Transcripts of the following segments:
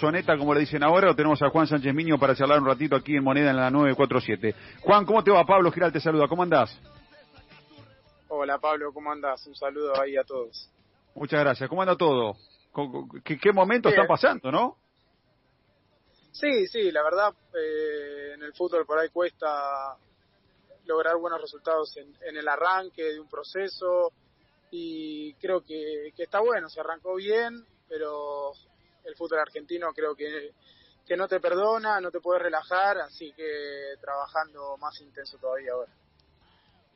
Soneta, como le dicen ahora, o tenemos a Juan Sánchez Miño para charlar un ratito aquí en Moneda en la 947. Juan, ¿cómo te va? Pablo Giral te saluda, ¿cómo andás? Hola Pablo, ¿cómo andás? Un saludo ahí a todos. Muchas gracias, ¿cómo anda todo? ¿Qué, qué momentos están pasando, no? Sí, sí, la verdad, eh, en el fútbol por ahí cuesta lograr buenos resultados en, en el arranque de un proceso y creo que, que, está bueno, se arrancó bien, pero el fútbol argentino creo que, que no te perdona, no te puedes relajar, así que trabajando más intenso todavía ahora.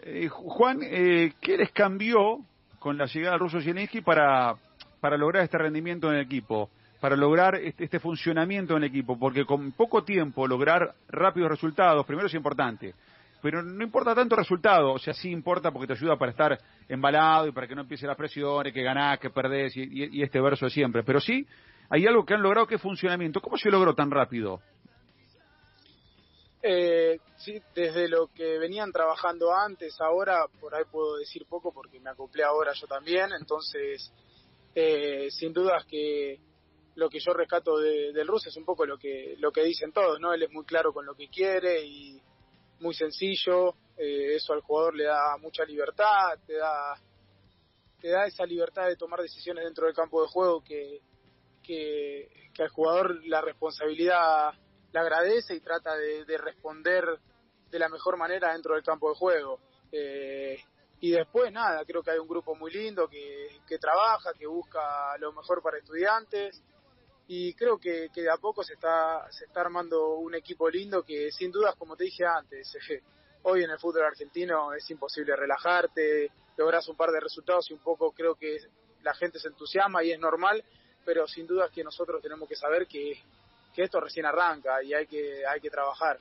Eh, Juan, eh, ¿qué les cambió con la llegada de Russo Zielinski para, para lograr este rendimiento en el equipo? para lograr este, este, funcionamiento en el equipo, porque con poco tiempo lograr rápidos resultados, primero es importante, pero no importa tanto el resultado, o sea, sí importa porque te ayuda para estar embalado y para que no empiece las presiones, que ganás, que perdés y este verso de siempre, pero sí hay algo que han logrado que es funcionamiento. ¿Cómo se logró tan rápido? Eh, sí, desde lo que venían trabajando antes, ahora por ahí puedo decir poco porque me acoplé ahora yo también, entonces eh, sin dudas que lo que yo rescato de, del ruso es un poco lo que lo que dicen todos, ¿no? Él es muy claro con lo que quiere y muy sencillo, eh, eso al jugador le da mucha libertad, te da te da esa libertad de tomar decisiones dentro del campo de juego que, que, que al jugador la responsabilidad le agradece y trata de, de, responder de la mejor manera dentro del campo de juego. Eh, y después nada, creo que hay un grupo muy lindo que, trabaja, que busca lo mejor para estudiantes y creo que, que, de a poco se está se está armando un equipo lindo que sin dudas como te dije antes eh, hoy en el fútbol argentino es imposible relajarte logras un par de resultados y un poco creo que la gente se entusiasma y es normal pero sin dudas que nosotros tenemos que saber que, que esto recién arranca y hay que hay que trabajar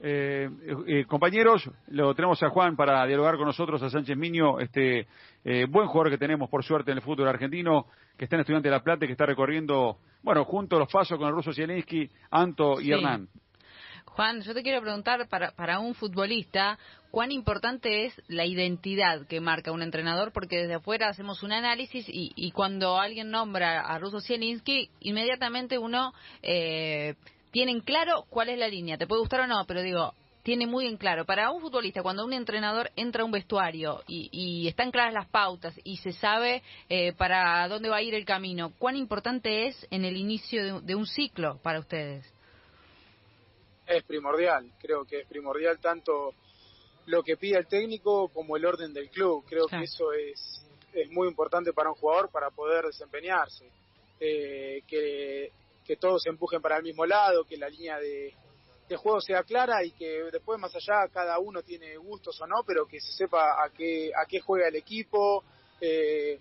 eh, eh, compañeros, lo tenemos a Juan para dialogar con nosotros, a Sánchez Miño, este eh, buen jugador que tenemos por suerte en el fútbol argentino, que está en Estudiante de La Plata y que está recorriendo, bueno, junto a los pasos con el ruso Zielinski, Anto y sí. Hernán. Juan, yo te quiero preguntar, para, para un futbolista, ¿cuán importante es la identidad que marca un entrenador? Porque desde afuera hacemos un análisis y, y cuando alguien nombra a Russo Zielinski, inmediatamente uno... Eh, tienen claro cuál es la línea. Te puede gustar o no, pero digo, tiene muy en claro. Para un futbolista, cuando un entrenador entra a un vestuario y, y están claras las pautas y se sabe eh, para dónde va a ir el camino, ¿cuán importante es en el inicio de, de, un ciclo para ustedes? Es primordial, creo que es primordial tanto lo que pide el técnico como el orden del club. Creo claro. que eso es, es muy importante para un jugador para poder desempeñarse. Eh, que que todos se empujen para el mismo lado, que la línea de, de, juego sea clara y que después más allá cada uno tiene gustos o no, pero que se sepa a qué, a qué juega el equipo, eh,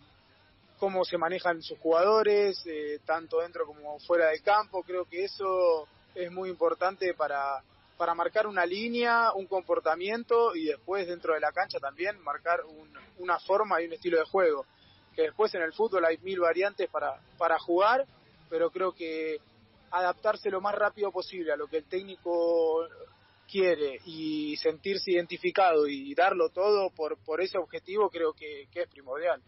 cómo se manejan sus jugadores, eh, tanto dentro como fuera del campo. Creo que eso es muy importante para, para marcar una línea, un comportamiento y después dentro de la cancha también marcar un, una forma y un estilo de juego. Que después en el fútbol hay mil variantes para, para jugar pero creo que adaptarse lo más rápido posible a lo que el técnico quiere y sentirse identificado y darlo todo por, por ese objetivo creo que, que es primordial.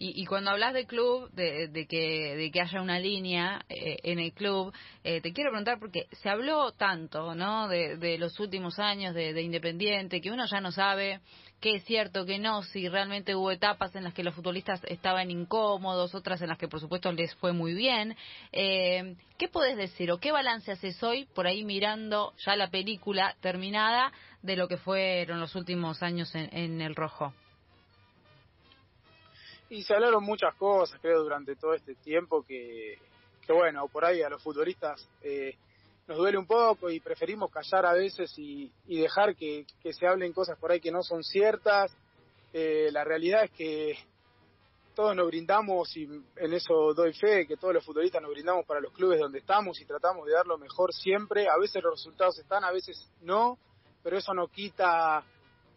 Y, y, cuando hablas de club, de, de, que, de que haya una línea eh, en el club, eh, te quiero preguntar porque se habló tanto, ¿no? De, los últimos años de, de, Independiente, que uno ya no sabe qué es cierto, qué no, si realmente hubo etapas en las que los futbolistas estaban incómodos, otras en las que por supuesto les fue muy bien. Eh, ¿Qué puedes decir o qué balance haces hoy por ahí mirando ya la película terminada de lo que fueron los últimos años en, en el rojo? Y se hablaron muchas cosas, creo, durante todo este tiempo que, que bueno, por ahí a los futbolistas eh, nos duele un poco y preferimos callar a veces y, y dejar que, que, se hablen cosas por ahí que no son ciertas. Eh, la realidad es que todos nos brindamos, y en eso doy fe, que todos los futbolistas nos brindamos para los clubes donde estamos y tratamos de dar lo mejor siempre. A veces los resultados están, a veces no, pero eso no quita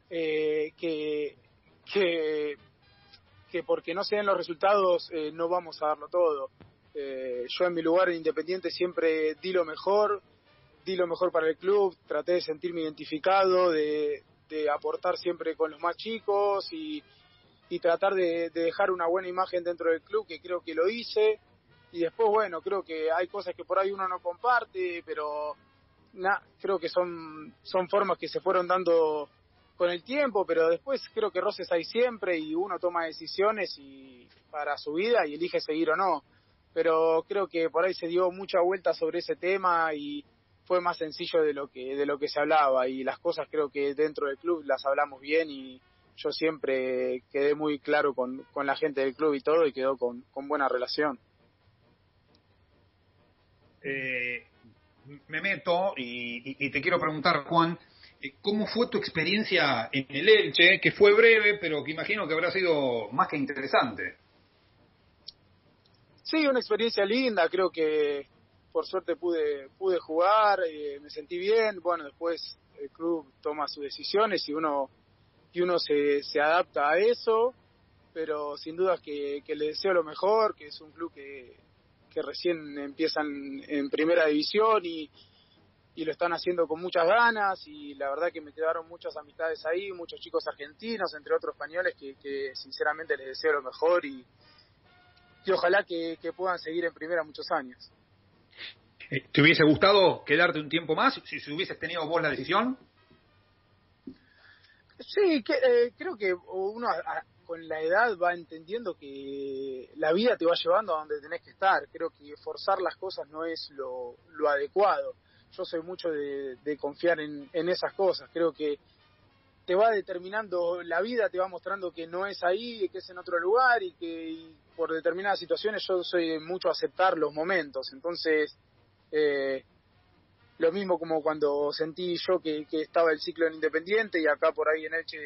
eh, que, que que porque no se den los resultados eh, no vamos a darlo todo. Eh, yo en mi lugar en Independiente siempre di lo mejor, di lo mejor para el club, traté de sentirme identificado, de, de aportar siempre con los más chicos y, y tratar de, dejar una buena imagen dentro del club, que creo que lo hice. Y después, bueno, creo que hay cosas que por ahí uno no comparte, pero creo que son, son formas que se fueron dando con el tiempo, pero después creo que roces hay siempre y uno toma decisiones y para su vida y elige seguir o no. Pero creo que por ahí se dio mucha vuelta sobre ese tema y fue más sencillo de lo que de lo que se hablaba y las cosas creo que dentro del club las hablamos bien y yo siempre quedé muy claro con, con la gente del club y todo y quedó con, con buena relación. Eh, me meto y, te quiero preguntar, Juan, ¿cómo fue tu experiencia en el Elche? Que fue breve, pero que imagino que habrá sido más que interesante. Sí, una experiencia linda, creo que por suerte pude pude jugar, eh, me sentí bien, bueno, después el club toma sus decisiones y uno y uno se, se adapta a eso, pero sin duda que, que le deseo lo mejor, que es un club que, que recién empiezan en primera división y, y lo están haciendo con muchas ganas y la verdad que me quedaron muchas amistades ahí, muchos chicos argentinos, entre otros españoles, que, sinceramente les deseo lo mejor y, y ojalá que, puedan seguir en primera muchos años. Eh, ¿Te hubiese gustado quedarte un tiempo más si, si hubieses tenido vos la decisión? Sí, que, eh, creo que uno con la edad va entendiendo que la vida te va llevando a donde tenés que estar. Creo que forzar las cosas no es lo, adecuado. Yo soy mucho de, confiar en, esas cosas. Creo que te va determinando, la vida te va mostrando que no es ahí, que es en otro lugar y que por determinadas situaciones yo soy mucho aceptar los momentos. Entonces, eh, lo mismo como cuando sentí yo que, que, estaba el ciclo en Independiente y acá por ahí en Elche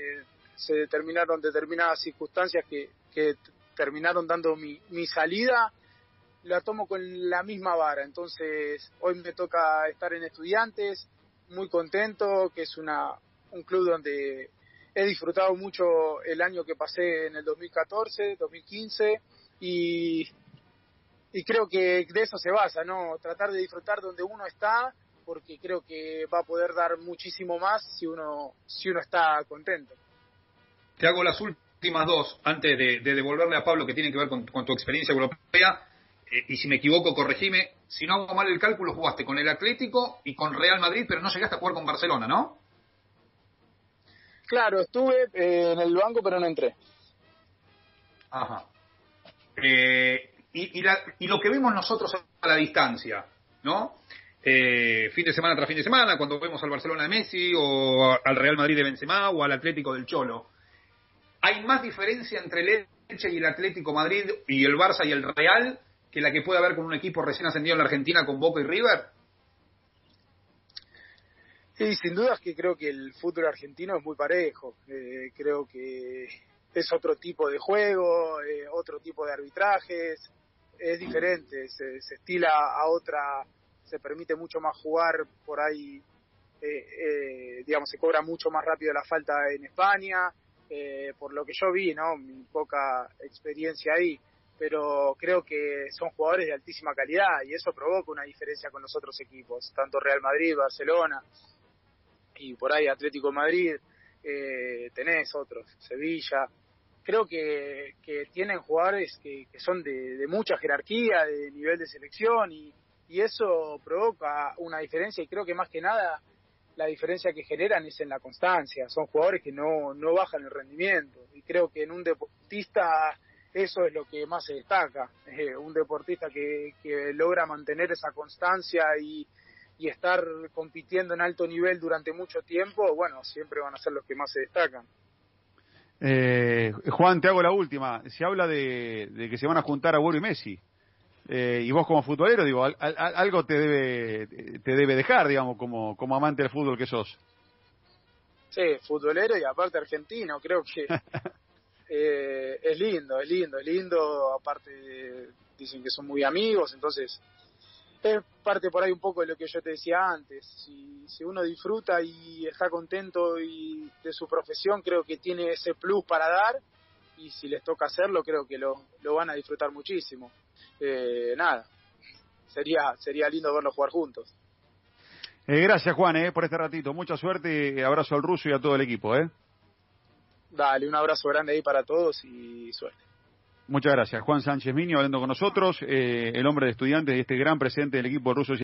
se determinaron determinadas circunstancias que, que terminaron dando mi, mi salida, la tomo con la misma vara. Entonces, hoy me toca estar en Estudiantes, muy contento, que es una, un club donde he disfrutado mucho el año que pasé en el 2014, 2015 y, y creo que de eso se basa, ¿no? Tratar de disfrutar donde uno está porque creo que va a poder dar muchísimo más si uno si uno está contento. Te hago las últimas dos antes de, devolverle a Pablo que tiene que ver con, tu experiencia europea. Eh, y si me equivoco, corregime. Si no hago mal el cálculo, jugaste con el Atlético y con Real Madrid, pero no llegaste a jugar con Barcelona, ¿no? Claro, estuve eh, en el banco, pero no entré. Ajá. Eh, y, y, lo que vemos nosotros a la distancia, ¿no? fin de semana tras fin de semana, cuando vemos al Barcelona de Messi, o al Real Madrid de Benzema, o al Atlético del Cholo. ¿Hay más diferencia entre el Elche y el Atlético Madrid y el Barça y el Real que la que puede haber con un equipo recién ascendido en la Argentina con Boca y River? Sí, sin duda es que creo que el fútbol argentino es muy parejo. Eh, creo que es otro tipo de juego, eh, otro tipo de arbitrajes, es diferente, se, estila a otra, se permite mucho más jugar por ahí, eh, digamos, se cobra mucho más rápido la falta en España, eh, por lo que yo vi, ¿no? Mi poca experiencia ahí, pero creo que son jugadores de altísima calidad y eso provoca una diferencia con los otros equipos, tanto Real Madrid, Barcelona y por ahí Atlético Madrid, eh, tenés otros, Sevilla. Creo que, que tienen jugadores que, son de, de, mucha jerarquía, de nivel de selección y, y eso provoca una diferencia y creo que más que nada la diferencia que generan es en la constancia. Son jugadores que no, no bajan el rendimiento. Y creo que en un deportista eso es lo que más se destaca. Eh, un deportista que, que logra mantener esa constancia y, y estar compitiendo en alto nivel durante mucho tiempo, bueno, siempre van a ser los que más se destacan. Eh, Juan, te hago la última. Se habla de, de que se van a juntar a Agüero y Messi. Eh, y vos como futbolero, digo, algo te debe, te debe dejar, digamos, como, como amante del fútbol que sos. Sí, futbolero y aparte argentino, creo que eh, es lindo, es lindo, es lindo, aparte dicen que son muy amigos, entonces es parte por ahí un poco de lo que yo te decía antes, si, si uno disfruta y está contento y de su profesión, creo que tiene ese plus para dar y si les toca hacerlo, creo que lo, lo van a disfrutar muchísimo eh, nada, sería, sería lindo verlos jugar juntos. Eh, gracias Juan eh, por este ratito, mucha suerte abrazo al ruso y a todo el equipo. Eh. Dale, un abrazo grande ahí para todos y suerte. Muchas gracias. Juan Sánchez Miño hablando con nosotros, eh, el hombre de estudiantes y este gran presidente del equipo ruso